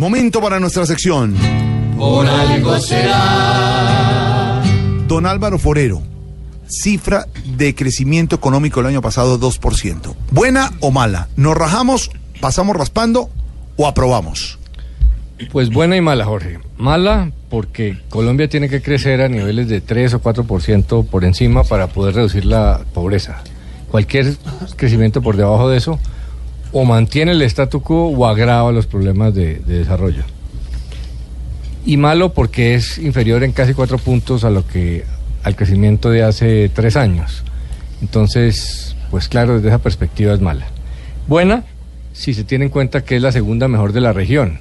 Momento para nuestra sección. Por algo será. Don Álvaro Forero, cifra de crecimiento económico el año pasado 2%. ¿Buena o mala? ¿Nos rajamos, pasamos raspando o aprobamos? Pues buena y mala, Jorge. Mala porque Colombia tiene que crecer a niveles de 3 o 4% por encima para poder reducir la pobreza. Cualquier crecimiento por debajo de eso o mantiene el statu quo o agrava los problemas de, de desarrollo. Y malo porque es inferior en casi 4 puntos a lo que al crecimiento de hace 3 años. Entonces, pues claro, desde esa perspectiva es mala. Buena si se tiene en cuenta que es la segunda mejor de la región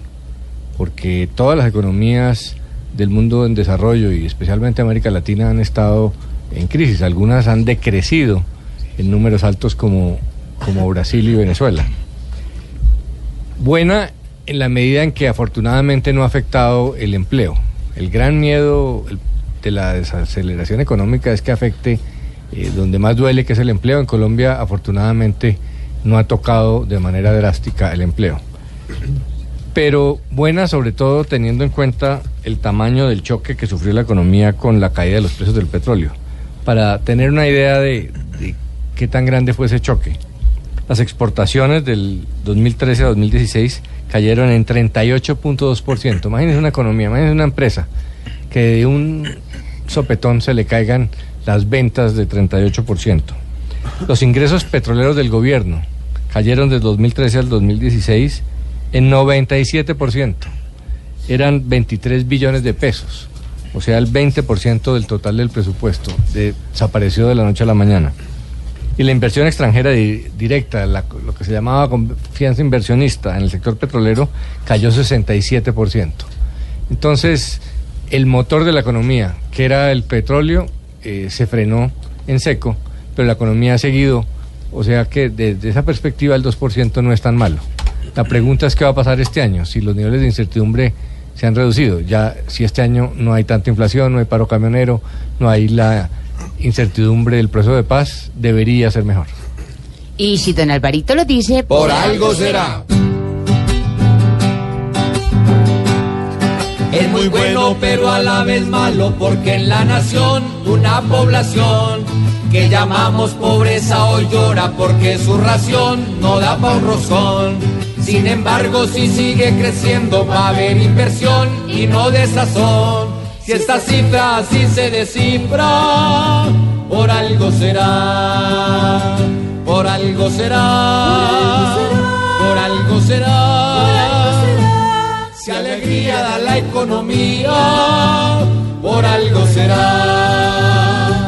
porque todas las economías del mundo en desarrollo y especialmente América Latina han estado en crisis. Algunas han decrecido en números altos como, como Brasil y Venezuela. Buena en la medida en que afortunadamente no ha afectado el empleo. El gran miedo de la desaceleración económica es que afecte eh, donde más duele, que es el empleo. En Colombia afortunadamente no ha tocado de manera drástica el empleo pero buena sobre todo teniendo en cuenta el tamaño del choque que sufrió la economía con la caída de los precios del petróleo. Para tener una idea de, qué tan grande fue ese choque, las exportaciones del 2013 a 2016 cayeron en 38.2%. Imagínense una economía, imagínense una empresa que de un sopetón se le caigan las ventas de 38%. Los ingresos petroleros del gobierno cayeron del 2013 al 2016 en 97%. Eran 23 billones de pesos, o sea, el 20% del total del presupuesto desapareció de la noche a la mañana. Y la inversión extranjera directa, lo que se llamaba confianza inversionista en el sector petrolero, cayó 67%. Entonces, el motor de la economía, que era el petróleo, eh, se frenó en seco, pero la economía ha seguido, o sea que desde esa perspectiva el 2% no es tan malo. La pregunta es qué va a pasar este año, si los niveles de incertidumbre se han reducido. Ya si este año no hay tanta inflación, no hay paro camionero, no hay la incertidumbre del proceso de paz, debería ser mejor. Y si don Alvarito lo dice, por algo será. Es muy bueno, pero a la vez malo, porque en la nación una población que llamamos pobreza hoy llora porque su ración no da pa' un roscón. Sin embargo, si sigue creciendo va a haber inversión y no desazón. Si esta cifra así se descifra, por algo será, por algo será, por algo será. Si alegría da la economía, por algo será.